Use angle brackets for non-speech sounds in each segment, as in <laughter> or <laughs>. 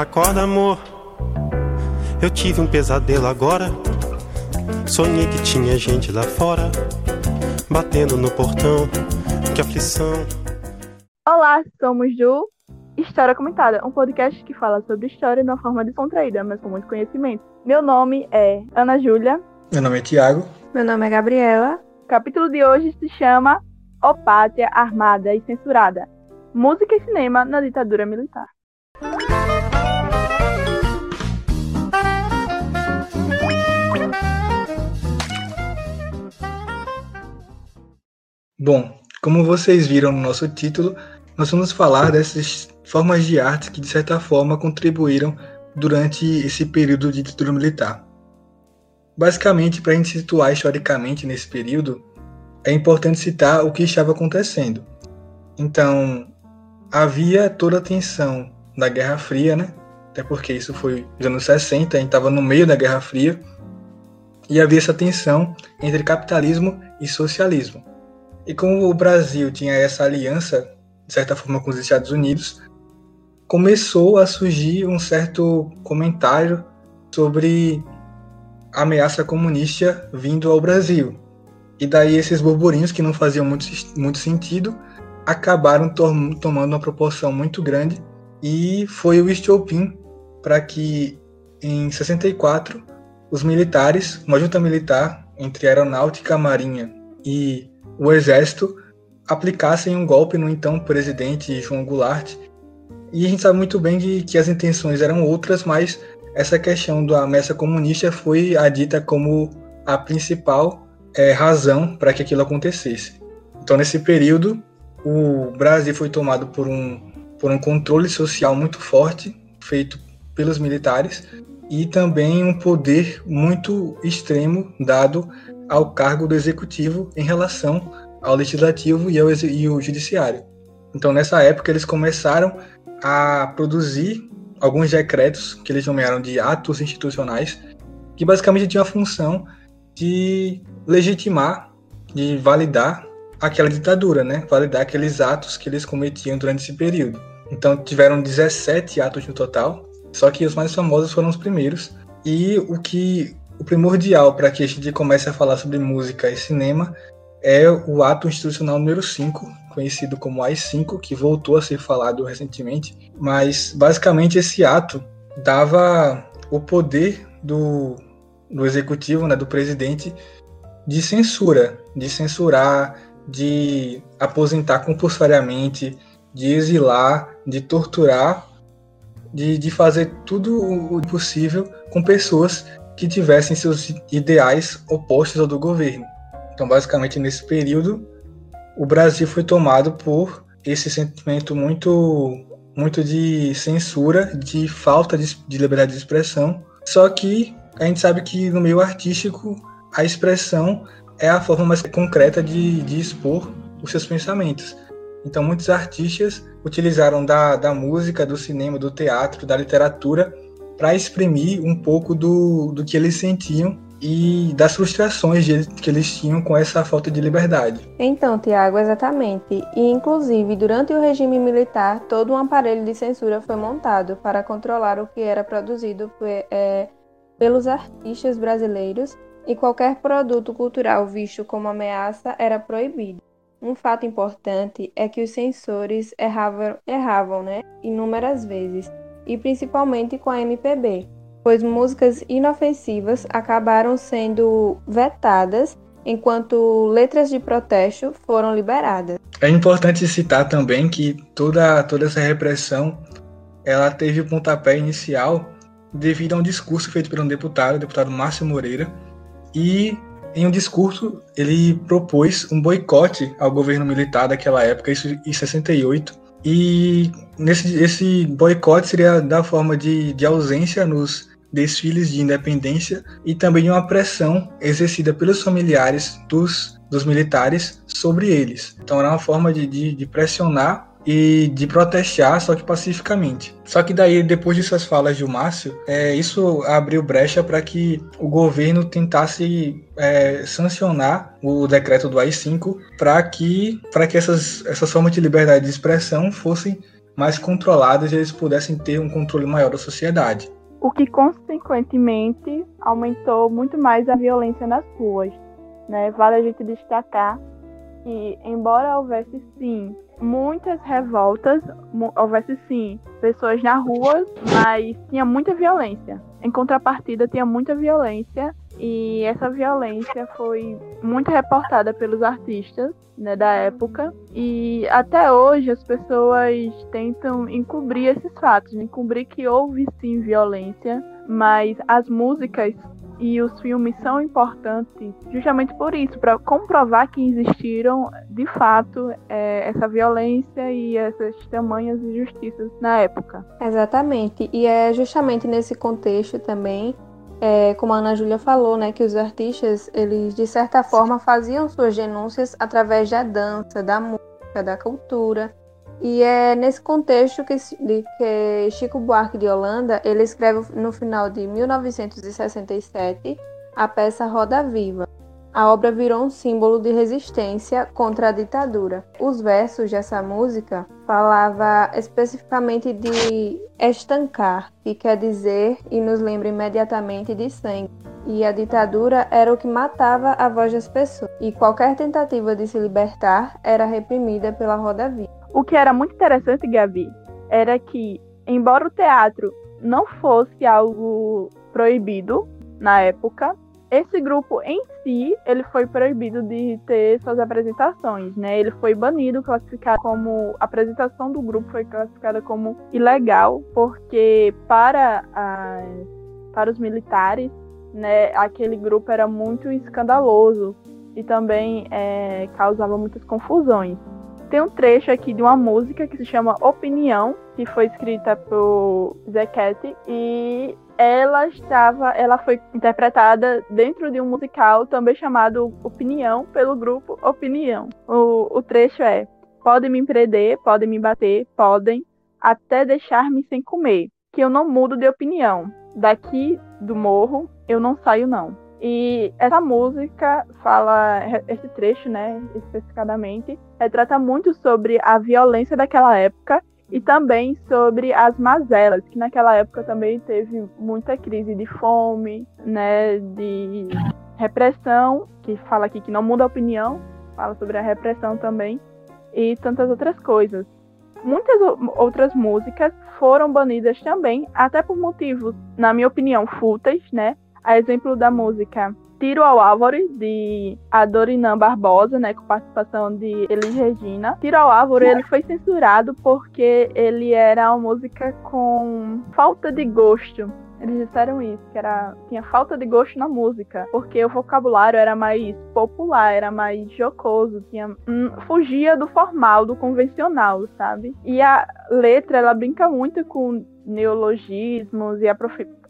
Acorda, amor. Eu tive um pesadelo agora. Sonhei que tinha gente lá fora, batendo no portão. Que aflição. Olá, somos do História Comentada, um podcast que fala sobre história de uma forma descontraída, mas com muito conhecimento. Meu nome é Ana Júlia. Meu nome é Tiago. Meu nome é Gabriela. O capítulo de hoje se chama O Pátria Armada e Censurada. Música e cinema na ditadura militar. Bom, como vocês viram no nosso título, nós vamos falar dessas formas de arte que, de certa forma, contribuíram durante esse período de ditadura militar. Basicamente, para a gente situar historicamente nesse período, é importante citar o que estava acontecendo. Então, havia toda a tensão da Guerra Fria, né? Até porque isso foi nos anos 60, a gente estava no meio da Guerra Fria, e havia essa tensão entre capitalismo e socialismo. E como o Brasil tinha essa aliança, de certa forma, com os Estados Unidos, começou a surgir um certo comentário sobre a ameaça comunista vindo ao Brasil. E daí esses burburinhos que não faziam muito, muito sentido acabaram to tomando uma proporção muito grande e foi o estopim para que em 64 os militares, uma junta militar entre aeronáutica, a marinha e o exército aplicassem um golpe no então presidente João Goulart. E a gente sabe muito bem de, que as intenções eram outras, mas essa questão da ameaça comunista foi a dita como a principal é, razão para que aquilo acontecesse. Então, nesse período, o Brasil foi tomado por um, por um controle social muito forte, feito pelos militares, e também um poder muito extremo dado ao cargo do executivo em relação ao legislativo e ao e o judiciário. Então, nessa época, eles começaram a produzir alguns decretos que eles nomearam de atos institucionais, que basicamente tinham a função de legitimar, de validar aquela ditadura, né? Validar aqueles atos que eles cometiam durante esse período. Então, tiveram 17 atos no total, só que os mais famosos foram os primeiros. E o que o primordial para que a gente comece a falar sobre música e cinema é o ato institucional número 5, conhecido como AI-5, que voltou a ser falado recentemente. Mas, basicamente, esse ato dava o poder do, do executivo, né, do presidente, de censura, de censurar, de aposentar compulsoriamente, de exilar, de torturar, de, de fazer tudo o possível com pessoas que tivessem seus ideais opostos ao do governo. Então, basicamente, nesse período, o Brasil foi tomado por esse sentimento muito, muito de censura, de falta de, de liberdade de expressão. Só que a gente sabe que no meio artístico, a expressão é a forma mais concreta de, de expor os seus pensamentos. Então, muitos artistas utilizaram da, da música, do cinema, do teatro, da literatura para exprimir um pouco do, do que eles sentiam e das frustrações que eles tinham com essa falta de liberdade. Então, Tiago, exatamente. E, inclusive, durante o regime militar, todo um aparelho de censura foi montado para controlar o que era produzido é, pelos artistas brasileiros e qualquer produto cultural visto como ameaça era proibido. Um fato importante é que os censores erravam, erravam né, inúmeras vezes e principalmente com a MPB, pois músicas inofensivas acabaram sendo vetadas enquanto letras de protesto foram liberadas. É importante citar também que toda, toda essa repressão ela teve o pontapé inicial devido a um discurso feito por um deputado, o deputado Márcio Moreira, e em um discurso ele propôs um boicote ao governo militar daquela época, isso em 68, e nesse esse boicote seria da forma de, de ausência nos desfiles de independência e também uma pressão exercida pelos familiares dos, dos militares sobre eles. Então era uma forma de, de, de pressionar e de protestar, só que pacificamente. Só que daí, depois de suas falas de Márcio, é, isso abriu brecha para que o governo tentasse é, sancionar o decreto do AI-5 para que, que essas, essas formas de liberdade de expressão fossem mais controladas e eles pudessem ter um controle maior da sociedade. O que, consequentemente, aumentou muito mais a violência nas ruas. Né? Vale a gente destacar que, embora houvesse sim muitas revoltas, houvesse sim pessoas na rua, mas tinha muita violência. Em contrapartida, tinha muita violência e essa violência foi muito reportada pelos artistas né, da época. E até hoje as pessoas tentam encobrir esses fatos, encobrir que houve sim violência, mas as músicas e os filmes são importantes justamente por isso, para comprovar que existiram de fato é, essa violência e essas tamanhas injustiças na época. Exatamente, e é justamente nesse contexto também é, como a Ana Júlia falou, né, que os artistas, eles de certa forma faziam suas denúncias através da dança, da música, da cultura. E é nesse contexto que, que Chico Buarque de Holanda, ele escreve no final de 1967 a peça Roda Viva, a obra virou um símbolo de resistência contra a ditadura. Os versos dessa música falava especificamente de estancar, que quer dizer e nos lembra imediatamente de sangue. E a ditadura era o que matava a voz das pessoas, e qualquer tentativa de se libertar era reprimida pela roda viva. O que era muito interessante, Gabi, era que, embora o teatro não fosse algo proibido na época, esse grupo em si, ele foi proibido de ter suas apresentações, né? Ele foi banido, classificado como a apresentação do grupo foi classificada como ilegal, porque para as, para os militares, né, aquele grupo era muito escandaloso e também é, causava muitas confusões. Tem um trecho aqui de uma música que se chama Opinião, que foi escrita por Zequete e ela estava, ela foi interpretada dentro de um musical também chamado Opinião pelo grupo Opinião. O, o trecho é: podem me prender, podem me bater, podem até deixar-me sem comer, que eu não mudo de opinião. Daqui do morro eu não saio não. E essa música fala, esse trecho, né, especificadamente, retrata muito sobre a violência daquela época e também sobre as mazelas, que naquela época também teve muita crise de fome, né, de repressão, que fala aqui que não muda a opinião, fala sobre a repressão também, e tantas outras coisas. Muitas outras músicas foram banidas também, até por motivos, na minha opinião, fúteis, né? A exemplo da música Tiro ao Árvore, de Adorinã Barbosa, né, com participação de Elis Regina. Tiro ao Árvore, ele foi censurado porque ele era uma música com falta de gosto. Eles disseram isso, que era, tinha falta de gosto na música, porque o vocabulário era mais popular, era mais jocoso, tinha, hum, fugia do formal, do convencional, sabe? E a letra, ela brinca muito com neologismos e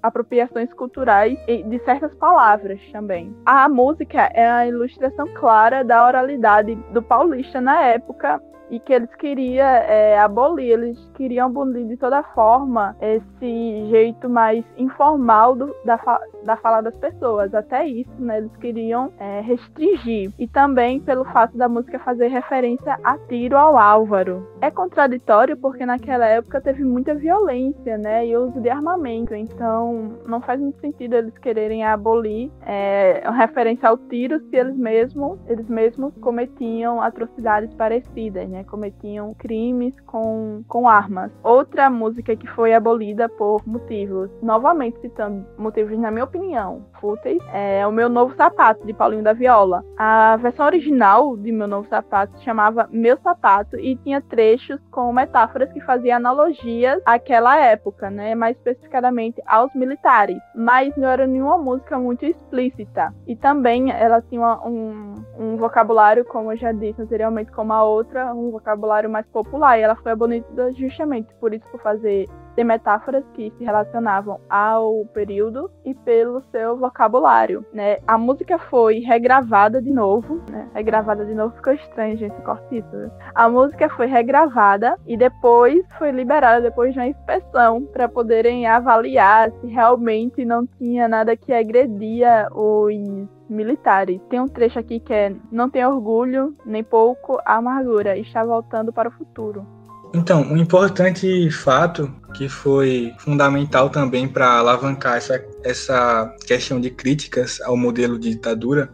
apropriações culturais de certas palavras também. A música é a ilustração clara da oralidade do paulista na época e que eles queriam é, abolir, eles queriam abolir de toda forma esse jeito mais informal do, da, fa da fala das pessoas. Até isso, né, eles queriam é, restringir. E também pelo fato da música fazer referência a tiro ao Álvaro. É contraditório porque naquela época teve muita violência, né, e uso de armamento. Então não faz muito sentido eles quererem abolir é, referência ao tiro se eles mesmos, eles mesmos cometiam atrocidades parecidas, né? Né, cometiam crimes com, com armas. Outra música que foi abolida por motivos, novamente citando motivos, na minha opinião, fúteis, é o Meu Novo Sapato, de Paulinho da Viola. A versão original de Meu Novo Sapato se chamava Meu Sapato e tinha trechos com metáforas que faziam analogias àquela época, né, mais especificadamente aos militares, mas não era nenhuma música muito explícita. E também ela tinha um, um vocabulário, como eu já disse anteriormente, como a outra, um vocabulário mais popular. E ela foi abolida justamente por isso, por fazer ter metáforas que se relacionavam ao período e pelo seu vocabulário, né? A música foi regravada de novo, né? Regravada de novo ficou estranho, gente, corta isso. Né? A música foi regravada e depois foi liberada depois de uma inspeção para poderem avaliar se realmente não tinha nada que agredia os militares. Tem um trecho aqui que é: Não tem orgulho, nem pouco amargura, está voltando para o futuro. Então, um importante fato que foi fundamental também para alavancar essa, essa questão de críticas ao modelo de ditadura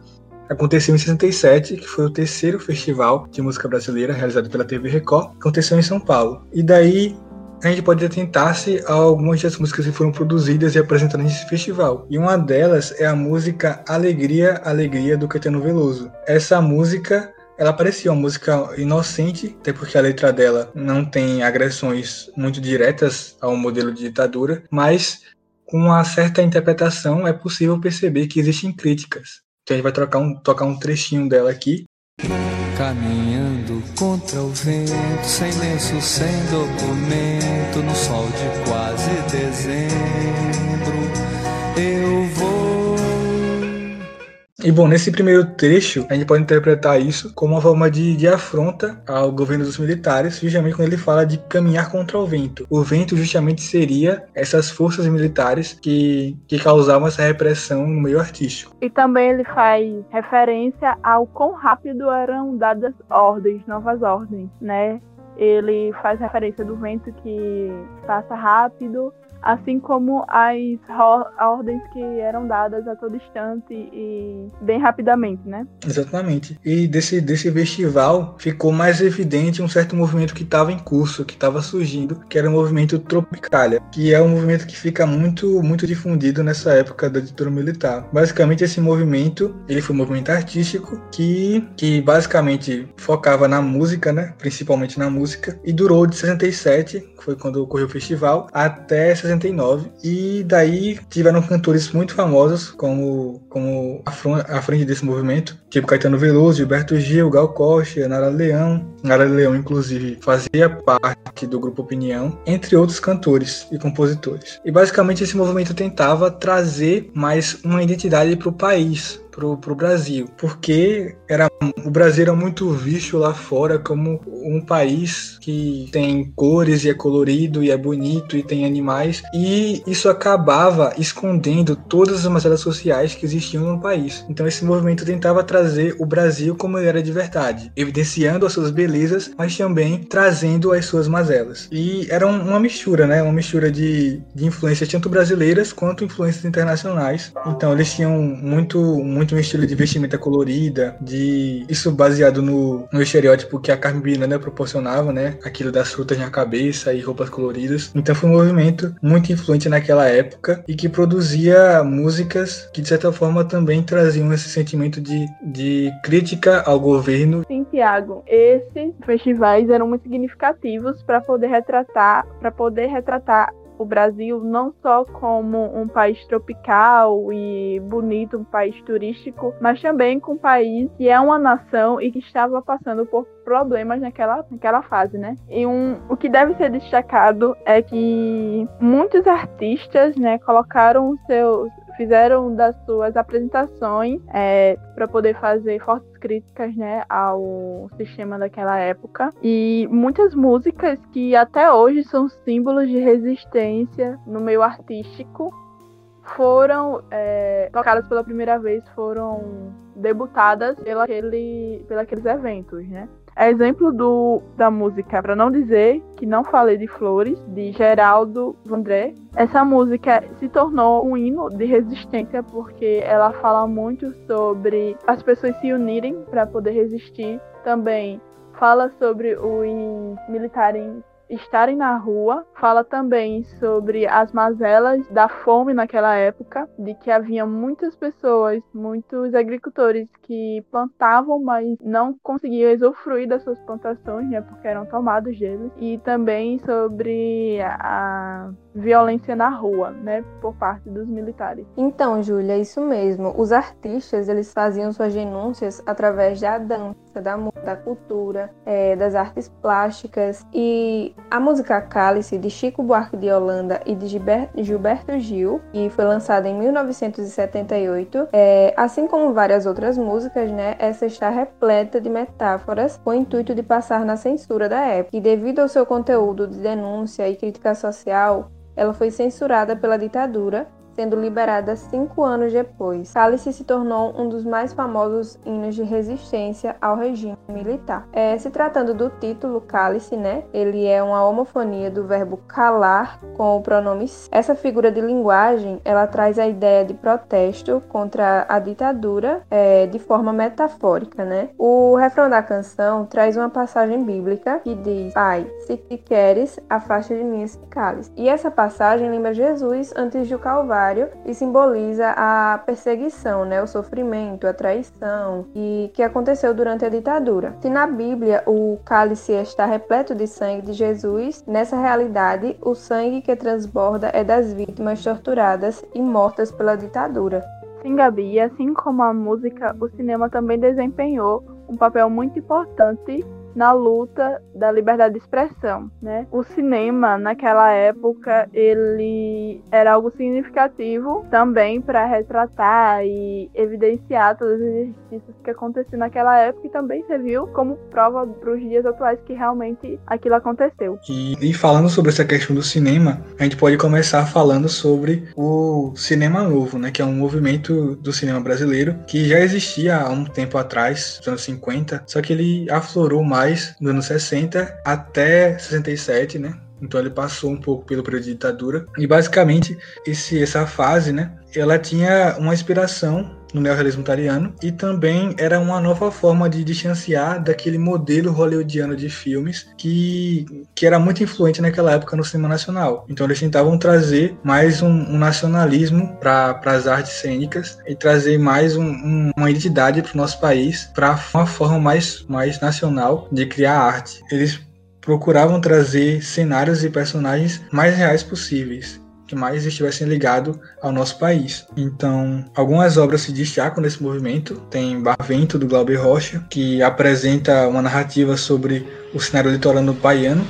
aconteceu em 67, que foi o terceiro festival de música brasileira realizado pela TV Record, aconteceu em São Paulo. E daí a gente pode atentar-se a algumas das músicas que foram produzidas e apresentadas nesse festival. E uma delas é a música Alegria, Alegria do Caetano Veloso. Essa música ela parecia uma música inocente, até porque a letra dela não tem agressões muito diretas ao modelo de ditadura, mas com uma certa interpretação é possível perceber que existem críticas. Então a gente vai trocar um, tocar um trechinho dela aqui. Caminhando contra o vento, sem lenço, sem documento, no sol de quase dezembro, eu e bom, nesse primeiro trecho, a gente pode interpretar isso como uma forma de, de afronta ao governo dos militares, justamente quando ele fala de caminhar contra o vento. O vento justamente seria essas forças militares que, que causavam essa repressão no meio artístico. E também ele faz referência ao quão rápido eram dadas ordens, novas ordens, né? Ele faz referência do vento que passa rápido assim como as ordens que eram dadas a todo instante e bem rapidamente, né? Exatamente. E desse, desse festival ficou mais evidente um certo movimento que estava em curso, que estava surgindo, que era o movimento Tropicália, que é um movimento que fica muito, muito difundido nessa época da ditadura militar. Basicamente, esse movimento, ele foi um movimento artístico que, que basicamente focava na música, né? Principalmente na música, e durou de 67, que foi quando ocorreu o festival, até 69. E daí tiveram cantores muito famosos, como, como à frente desse movimento, tipo Caetano Veloso, Gilberto Gil, Gal Costa, Nara Leão. Nara Leão, inclusive, fazia parte do grupo Opinião, entre outros cantores e compositores. E basicamente esse movimento tentava trazer mais uma identidade para o país, pro, pro Brasil, porque era, o Brasil era muito visto lá fora como um país que tem cores e é colorido e é bonito e tem animais, e isso acabava escondendo todas as mazelas sociais que existiam no país. Então esse movimento tentava trazer o Brasil como ele era de verdade, evidenciando as suas belezas, mas também trazendo as suas mazelas. E era uma mistura, né? Uma mistura de, de influências tanto brasileiras quanto influências internacionais. Então eles tinham muito, muito muito um estilo de vestimenta colorida, de isso baseado no, no estereótipo que a Carmen Miranda proporcionava, né? Aquilo das frutas na cabeça e roupas coloridas. Então foi um movimento muito influente naquela época e que produzia músicas que de certa forma também traziam esse sentimento de, de crítica ao governo. Sim, Tiago, esses festivais eram muito significativos para poder retratar, para poder retratar o Brasil não só como um país tropical e bonito, um país turístico, mas também com um país que é uma nação e que estava passando por problemas naquela, naquela fase, né? E um, o que deve ser destacado é que muitos artistas, né, colocaram seus fizeram das suas apresentações é, para poder fazer fortes críticas né, ao sistema daquela época. E muitas músicas que até hoje são símbolos de resistência no meio artístico foram é, tocadas pela primeira vez, foram debutadas pela aquele, aqueles eventos, né? É exemplo do, da música Para Não Dizer Que Não Falei de Flores, de Geraldo Vandré. Essa música se tornou um hino de resistência porque ela fala muito sobre as pessoas se unirem para poder resistir. Também fala sobre os militares estarem na rua. Fala também sobre as mazelas da fome naquela época, de que havia muitas pessoas, muitos agricultores que plantavam, mas não conseguiam usufruir das suas plantações, né, porque eram tomados deles. E também sobre a violência na rua, né, por parte dos militares. Então, Júlia, é isso mesmo. Os artistas, eles faziam suas denúncias através da dança, da, da cultura, é, das artes plásticas e a música Cálice, de Chico Buarque de Holanda e de Gilberto Gil, que foi lançada em 1978, é, assim como várias outras músicas, né, essa está repleta de metáforas com o intuito de passar na censura da época. E devido ao seu conteúdo de denúncia e crítica social, ela foi censurada pela ditadura, sendo liberada cinco anos depois. Cálice se tornou um dos mais famosos hinos de resistência ao regime militar. É, se tratando do título Cálice, né, ele é uma homofonia do verbo calar com o pronome essa figura de linguagem ela traz a ideia de protesto contra a ditadura é, de forma metafórica, né? O refrão da canção traz uma passagem bíblica que diz: Pai, se te queres, afasta de mim esse cálice. E essa passagem lembra Jesus antes do Calvário e simboliza a perseguição, né? O sofrimento, a traição e que aconteceu durante a ditadura. Se na Bíblia o cálice está repleto de sangue de Jesus, nessa realidade o sangue que transborda é das vítimas torturadas e mortas pela ditadura. Sim, Gabi, assim como a música, o cinema também desempenhou um papel muito importante na luta da liberdade de expressão, né? O cinema naquela época ele era algo significativo também para retratar e evidenciar todas as injustiças que aconteciam naquela época e também serviu como prova para os dias atuais que realmente aquilo aconteceu. E, e falando sobre essa questão do cinema, a gente pode começar falando sobre o cinema novo, né? Que é um movimento do cinema brasileiro que já existia há um tempo atrás, nos anos 50, só que ele aflorou mais mais nos anos 60 até 67, né? Então ele passou um pouco pelo período de ditadura. E basicamente esse, essa fase, né? Ela tinha uma inspiração no neorrealismo italiano e também era uma nova forma de distanciar daquele modelo hollywoodiano de filmes que, que era muito influente naquela época no cinema nacional. Então eles tentavam trazer mais um, um nacionalismo para as artes cênicas e trazer mais um, um, uma identidade para o nosso país, para uma forma mais, mais nacional de criar arte. Eles procuravam trazer cenários e personagens mais reais possíveis que mais estivessem ligados ao nosso país. Então, algumas obras se destacam nesse movimento. Tem Barvento, do Glauber Rocha, que apresenta uma narrativa sobre o cenário litorano baiano,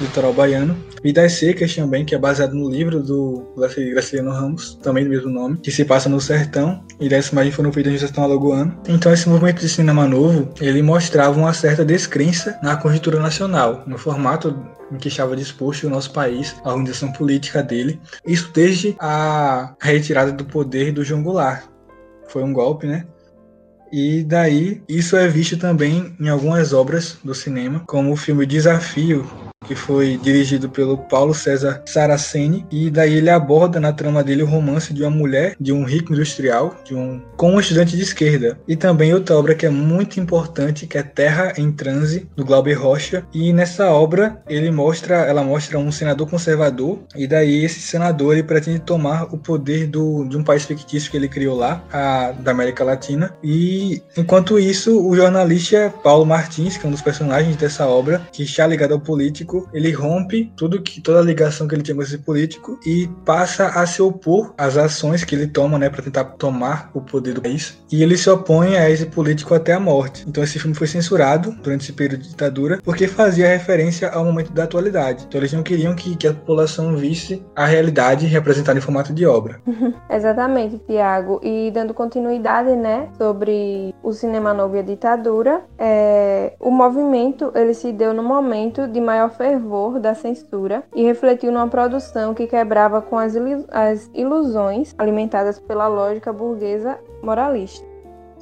litoral baiano. Vidas Secas também, que é baseado no livro do Graciliano Ramos, também do mesmo nome, que se passa no sertão, e dessa imagem foram feitas no sertão alagoano. Então esse movimento de cinema novo, ele mostrava uma certa descrença na conjuntura nacional, no formato em que estava disposto o nosso país, a organização política dele. Isso desde a retirada do poder do João Goulart. Foi um golpe, né? E daí, isso é visto também em algumas obras do cinema, como o filme Desafio, que foi dirigido pelo Paulo César Saraceni, e daí ele aborda na trama dele o romance de uma mulher, de um rico industrial, de um com um estudante de esquerda. E também outra obra que é muito importante, que é Terra em Transe, do Glauber Rocha, e nessa obra ele mostra, ela mostra um senador conservador, e daí esse senador ele pretende tomar o poder do, de um país fictício que ele criou lá, a, da América Latina, e enquanto isso, o jornalista Paulo Martins, que é um dos personagens dessa obra, que está ligado ao político, ele rompe tudo que toda a ligação que ele tinha com esse político e passa a se opor às ações que ele toma, né, para tentar tomar o poder do país. E ele se opõe a esse político até a morte. Então esse filme foi censurado durante esse período de ditadura porque fazia referência ao momento da atualidade. Então eles não queriam que, que a população visse a realidade representada em formato de obra. <laughs> Exatamente, Tiago. E dando continuidade, né, sobre o cinema novo e a ditadura, é... o movimento ele se deu no momento de maior fervor da censura e refletiu numa produção que quebrava com as, ilusões alimentadas pela lógica burguesa moralista.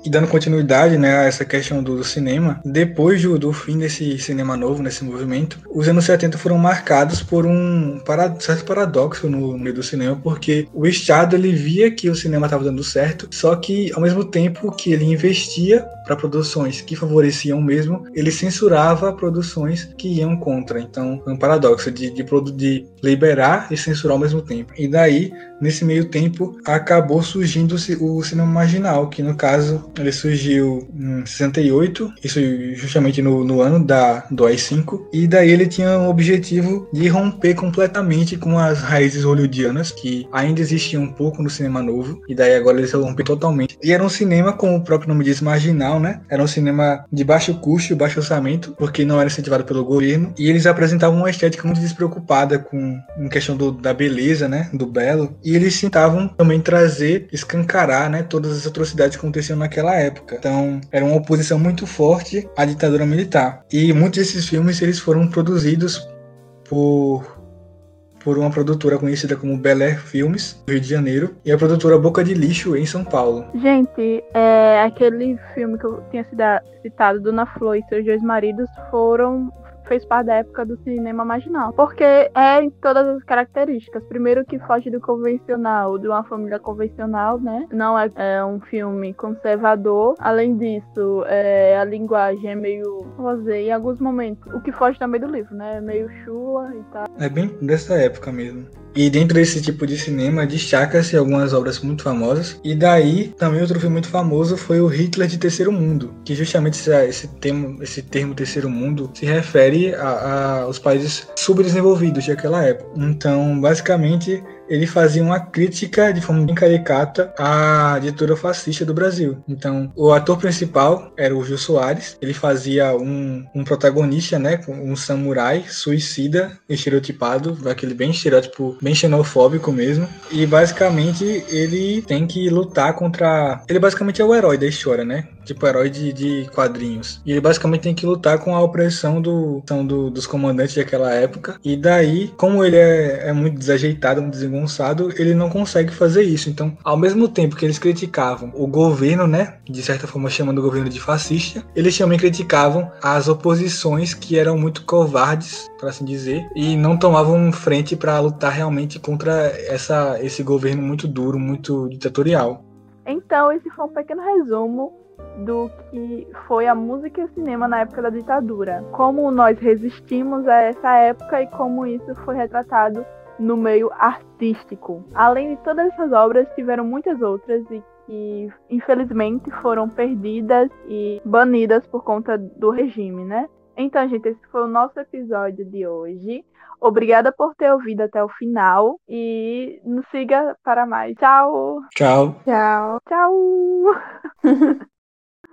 E dando continuidade né, a essa questão do, do cinema, depois do, do, fim desse cinema novo, nesse movimento, os anos 70 foram marcados por um para, certo paradoxo no, meio do cinema, porque o Estado ele via que o cinema estava dando certo, só que ao mesmo tempo que ele investia para produções que favoreciam mesmo, ele censurava produções que iam contra. Então, é um paradoxo de, de, de liberar e censurar ao mesmo tempo. E daí, nesse meio tempo, acabou surgindo o cinema marginal, que no caso ele surgiu em 68, isso justamente no, no ano da, do AI-5, e daí ele tinha o objetivo de romper completamente com as raízes hollywoodianas, que ainda existiam um pouco no cinema novo, e daí agora eles rompem totalmente. E era um cinema, como o próprio nome diz, marginal, né? Era um cinema de baixo custo, baixo orçamento, porque não era incentivado pelo governo, e eles apresentavam uma estética muito despreocupada com em questão do, da beleza, né? Do belo, e eles tentavam também trazer, escancarar, né? Todas as atrocidades que aconteciam naquela naquela época. Então, era uma oposição muito forte à ditadura militar. E muitos desses filmes eles foram produzidos por por uma produtora conhecida como Bel Air Filmes, no Rio de Janeiro, e a produtora Boca de Lixo, em São Paulo. Gente, é, aquele filme que eu tinha citado, Dona Flor e seus dois maridos, foram fez parte da época do cinema marginal. Porque é em todas as características. Primeiro que foge do convencional, de uma família convencional, né? Não é, é um filme conservador. Além disso, é, a linguagem é meio rosé em alguns momentos. O que foge também do livro, né? É meio chula e tal. É bem dessa época mesmo. E dentro desse tipo de cinema, destaca-se algumas obras muito famosas. E daí, também outro filme muito famoso foi o Hitler de Terceiro Mundo, que justamente esse, termo, esse termo Terceiro Mundo se refere aos países subdesenvolvidos daquela época. Então, basicamente, ele fazia uma crítica de forma bem caricata à ditadura fascista do Brasil. Então, o ator principal era o Gil Soares. Ele fazia um, um protagonista, né, um samurai suicida, estereotipado, aquele bem estereótipo, bem xenofóbico mesmo. E basicamente ele tem que lutar contra. Ele basicamente é o herói da história, né? Tipo herói de, de quadrinhos. E ele basicamente tem que lutar com a opressão do, do dos comandantes daquela época. E daí, como ele é, é muito desajeitado, muito desengonçado, ele não consegue fazer isso. Então, ao mesmo tempo que eles criticavam o governo, né, de certa forma chamando o governo de fascista, eles também criticavam as oposições que eram muito covardes, para assim dizer, e não tomavam frente para lutar realmente contra essa, esse governo muito duro, muito ditatorial. Então, esse foi um pequeno resumo do que foi a música e o cinema na época da ditadura. Como nós resistimos a essa época e como isso foi retratado no meio artístico. Além de todas essas obras, tiveram muitas outras e que infelizmente foram perdidas e banidas por conta do regime, né? Então, gente, esse foi o nosso episódio de hoje. Obrigada por ter ouvido até o final e nos siga para mais. Tchau. Tchau. Tchau. Tchau. <laughs>